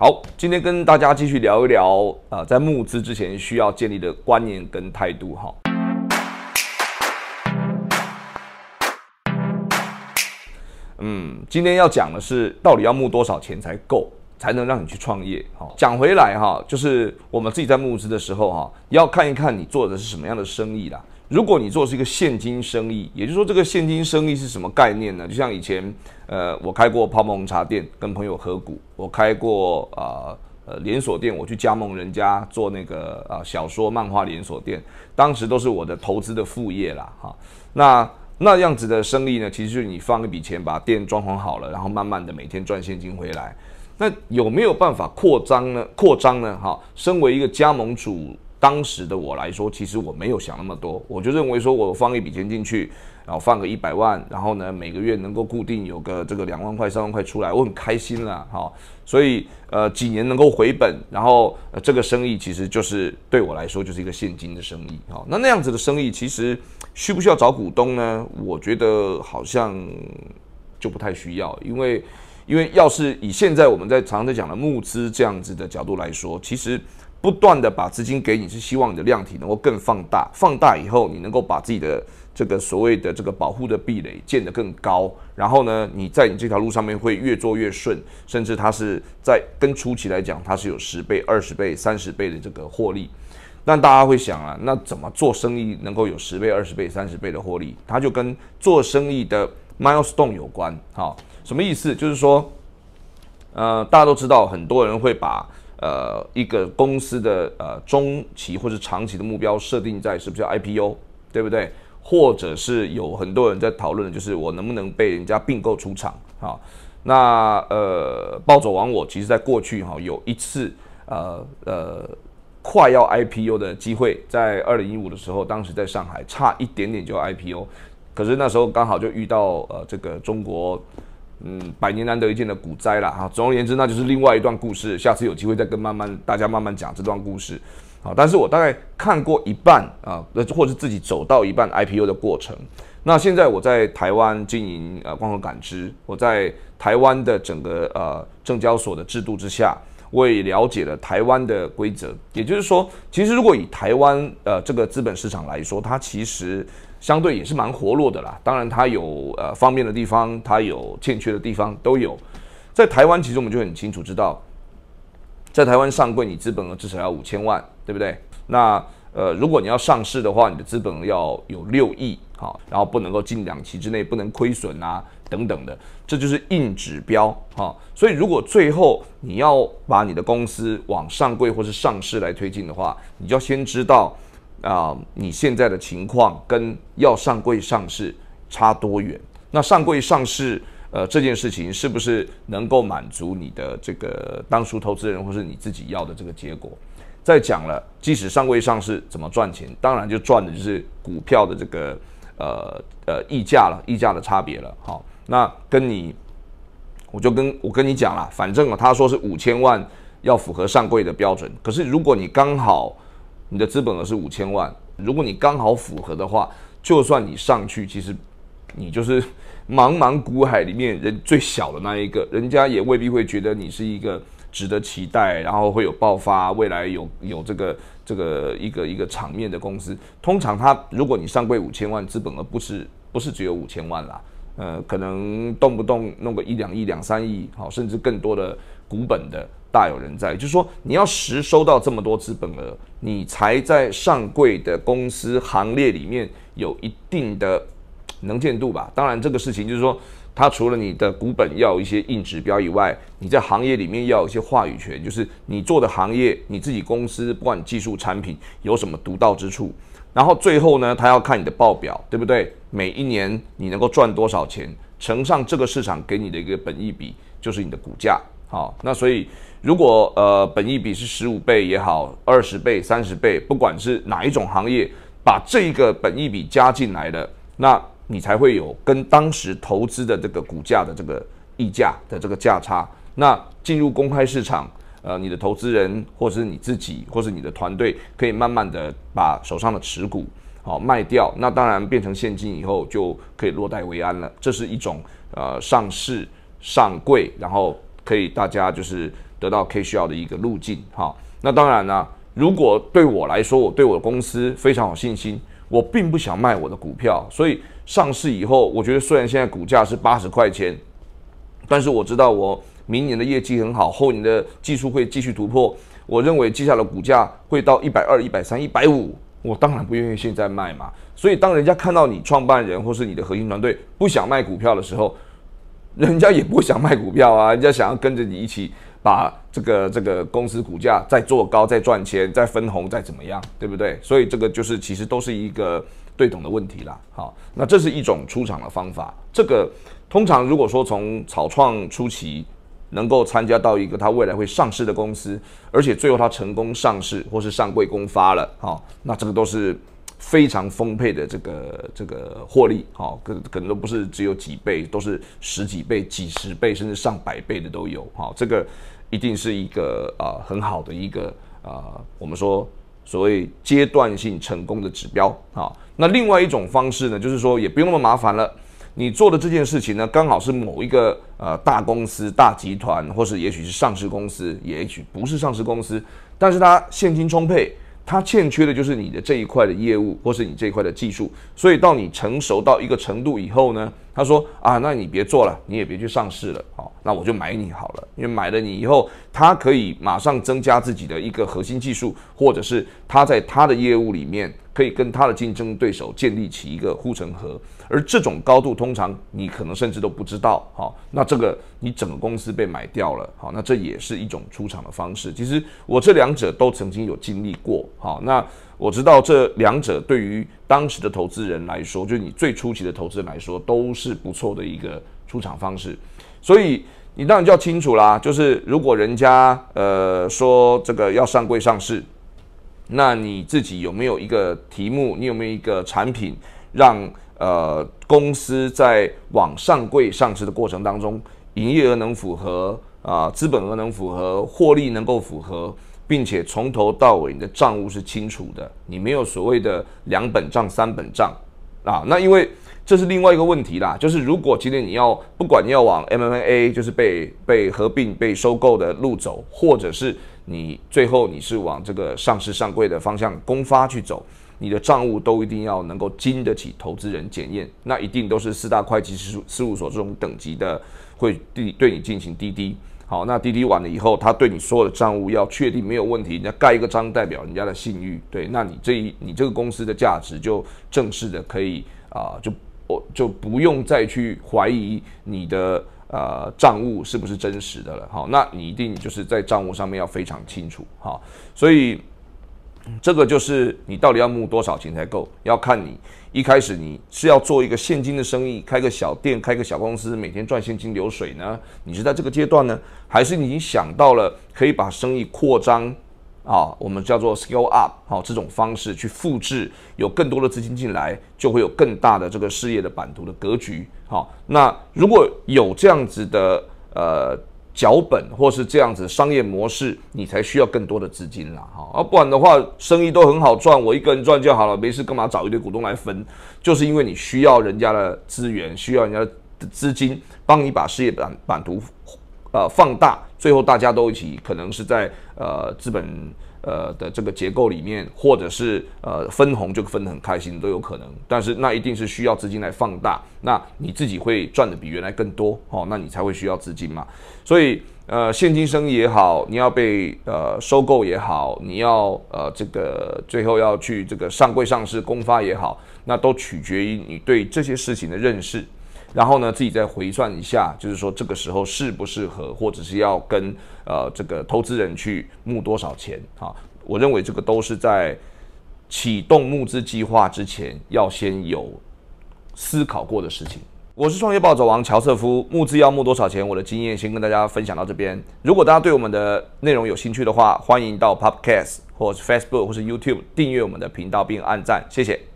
好，今天跟大家继续聊一聊啊，在募资之前需要建立的观念跟态度哈。嗯，今天要讲的是，到底要募多少钱才够，才能让你去创业？哈，讲回来哈，就是我们自己在募资的时候哈，要看一看你做的是什么样的生意啦。如果你做是一个现金生意，也就是说，这个现金生意是什么概念呢？就像以前，呃，我开过泡沫红茶店，跟朋友合股；我开过啊呃连锁店，我去加盟人家做那个啊小说漫画连锁店，当时都是我的投资的副业啦，哈。那那样子的生意呢，其实就是你放一笔钱把店装潢好了，然后慢慢的每天赚现金回来。那有没有办法扩张呢？扩张呢？哈，身为一个加盟主。当时的我来说，其实我没有想那么多，我就认为说，我放一笔钱进去，然后放个一百万，然后呢，每个月能够固定有个这个两万块、三万块出来，我很开心了，哈。所以呃，几年能够回本，然后呃，这个生意其实就是对我来说就是一个现金的生意，好，那那样子的生意其实需不需要找股东呢？我觉得好像就不太需要，因为因为要是以现在我们在常常在讲的募资这样子的角度来说，其实。不断的把资金给你，是希望你的量体能够更放大，放大以后，你能够把自己的这个所谓的这个保护的壁垒建得更高，然后呢，你在你这条路上面会越做越顺，甚至它是在跟初期来讲，它是有十倍、二十倍、三十倍的这个获利。那大家会想啊，那怎么做生意能够有十倍、二十倍、三十倍的获利？它就跟做生意的 milestone 有关。好，什么意思？就是说，呃，大家都知道，很多人会把呃，一个公司的呃中期或者长期的目标设定在是不是 IPO，对不对？或者是有很多人在讨论就是我能不能被人家并购出场啊？那呃，暴走王我其实在过去哈有一次呃呃快要 IPO 的机会，在二零一五的时候，当时在上海差一点点就 IPO，可是那时候刚好就遇到呃这个中国。嗯，百年难得一见的股灾了哈。总而言之，那就是另外一段故事。下次有机会再跟慢慢大家慢慢讲这段故事。好，但是我大概看过一半啊，或者是自己走到一半 IPO 的过程。那现在我在台湾经营呃光合感知，我在台湾的整个呃证交所的制度之下，我也了解了台湾的规则。也就是说，其实如果以台湾呃这个资本市场来说，它其实。相对也是蛮活络的啦，当然它有呃方便的地方，它有欠缺的地方都有。在台湾，其实我们就很清楚知道，在台湾上柜，你资本额至少要五千万，对不对？那呃，如果你要上市的话，你的资本要有六亿，好，然后不能够近两期之内不能亏损啊，等等的，这就是硬指标哈。所以，如果最后你要把你的公司往上柜或是上市来推进的话，你就要先知道。啊，你现在的情况跟要上柜上市差多远？那上柜上市，呃，这件事情是不是能够满足你的这个当初投资人或是你自己要的这个结果？再讲了，即使上柜上市怎么赚钱？当然就赚的就是股票的这个呃呃溢价了，溢价的差别了。好，那跟你，我就跟我跟你讲了，反正啊，他说是五千万要符合上柜的标准，可是如果你刚好。你的资本额是五千万，如果你刚好符合的话，就算你上去，其实你就是茫茫股海里面人最小的那一个，人家也未必会觉得你是一个值得期待，然后会有爆发，未来有有这个这个一个一个场面的公司。通常他如果你上柜五千万，资本额不是不是只有五千万啦，呃，可能动不动弄个一两亿、两三亿，好，甚至更多的股本的。大有人在，就是说你要实收到这么多资本额，你才在上柜的公司行列里面有一定的能见度吧。当然，这个事情就是说，它除了你的股本要有一些硬指标以外，你在行业里面要有一些话语权，就是你做的行业，你自己公司不管技术产品有什么独到之处。然后最后呢，他要看你的报表，对不对？每一年你能够赚多少钱，乘上这个市场给你的一个本益比，就是你的股价。好，那所以。如果呃，本益比是十五倍也好，二十倍、三十倍，不管是哪一种行业，把这个本益比加进来的，那你才会有跟当时投资的这个股价的这个溢价的这个价差。那进入公开市场，呃，你的投资人或者是你自己，或是你的团队，可以慢慢的把手上的持股好卖掉，那当然变成现金以后就可以落袋为安了。这是一种呃上市上柜，然后可以大家就是。得到 K 需要的一个路径。好，那当然呢，如果对我来说，我对我的公司非常有信心，我并不想卖我的股票，所以上市以后，我觉得虽然现在股价是八十块钱，但是我知道我明年的业绩很好，后年的技术会继续突破，我认为接下来股价会到一百二、一百三、一百五。我当然不愿意现在卖嘛，所以当人家看到你创办人或是你的核心团队不想卖股票的时候，人家也不想卖股票啊，人家想要跟着你一起把这个这个公司股价再做高、再赚钱、再分红、再怎么样，对不对？所以这个就是其实都是一个对等的问题啦。好，那这是一种出场的方法。这个通常如果说从草创初期。能够参加到一个他未来会上市的公司，而且最后他成功上市或是上柜公发了，好，那这个都是非常丰沛的这个这个获利，好，可可能都不是只有几倍，都是十几倍、几十倍甚至上百倍的都有，好，这个一定是一个啊很好的一个啊我们说所谓阶段性成功的指标，啊，那另外一种方式呢，就是说也不用那么麻烦了。你做的这件事情呢，刚好是某一个呃大公司、大集团，或是也许是上市公司，也许不是上市公司，但是它现金充沛，他欠缺的就是你的这一块的业务，或是你这一块的技术。所以到你成熟到一个程度以后呢，他说啊，那你别做了，你也别去上市了，好，那我就买你好了，因为买了你以后，他可以马上增加自己的一个核心技术，或者是他在他的业务里面。可以跟他的竞争对手建立起一个护城河，而这种高度通常你可能甚至都不知道，好，那这个你整个公司被买掉了，好，那这也是一种出场的方式。其实我这两者都曾经有经历过，好，那我知道这两者对于当时的投资人来说，就是你最初期的投资人来说，都是不错的一个出场方式。所以你当然就要清楚啦，就是如果人家呃说这个要上柜上市。那你自己有没有一个题目？你有没有一个产品，让呃公司在往上柜上市的过程当中，营业额能符合啊，资本额能符合，获利能够符合，并且从头到尾你的账务是清楚的，你没有所谓的两本账、三本账啊。那因为这是另外一个问题啦，就是如果今天你要不管要往 M M A，就是被被合并、被收购的路走，或者是你最后你是往这个上市上柜的方向公发去走，你的账务都一定要能够经得起投资人检验，那一定都是四大会计师事务所这种等级的会对对你进行滴滴。好，那滴滴完了以后，他对你所有的账务要确定没有问题，人家盖一个章代表人家的信誉，对，那你这一你这个公司的价值就正式的可以啊，就我就不用再去怀疑你的。呃，账务是不是真实的了？好，那你一定就是在账务上面要非常清楚，好，所以这个就是你到底要募多少钱才够，要看你一开始你是要做一个现金的生意，开个小店，开个小公司，每天赚现金流水呢？你是在这个阶段呢，还是你已经想到了可以把生意扩张？啊，我们叫做 scale up，好，这种方式去复制，有更多的资金进来，就会有更大的这个事业的版图的格局。好，那如果有这样子的呃脚本，或是这样子商业模式，你才需要更多的资金啦。哈，啊不然的话，生意都很好赚，我一个人赚就好了，没事干嘛找一堆股东来分？就是因为你需要人家的资源，需要人家的资金，帮你把事业版版图。呃，放大，最后大家都一起，可能是在呃资本呃的这个结构里面，或者是呃分红就分得很开心都有可能。但是那一定是需要资金来放大，那你自己会赚的比原来更多哦，那你才会需要资金嘛。所以呃现金生意也好，你要被呃收购也好，你要呃这个最后要去这个上柜上市公发也好，那都取决于你对这些事情的认识。然后呢，自己再回算一下，就是说这个时候适不适合，或者是要跟呃这个投资人去募多少钱啊？我认为这个都是在启动募资计划之前要先有思考过的事情。我是创业暴走王乔瑟夫，募资要募多少钱？我的经验先跟大家分享到这边。如果大家对我们的内容有兴趣的话，欢迎到 Podcast 或者 Facebook 或是 YouTube 订阅我们的频道并按赞，谢谢。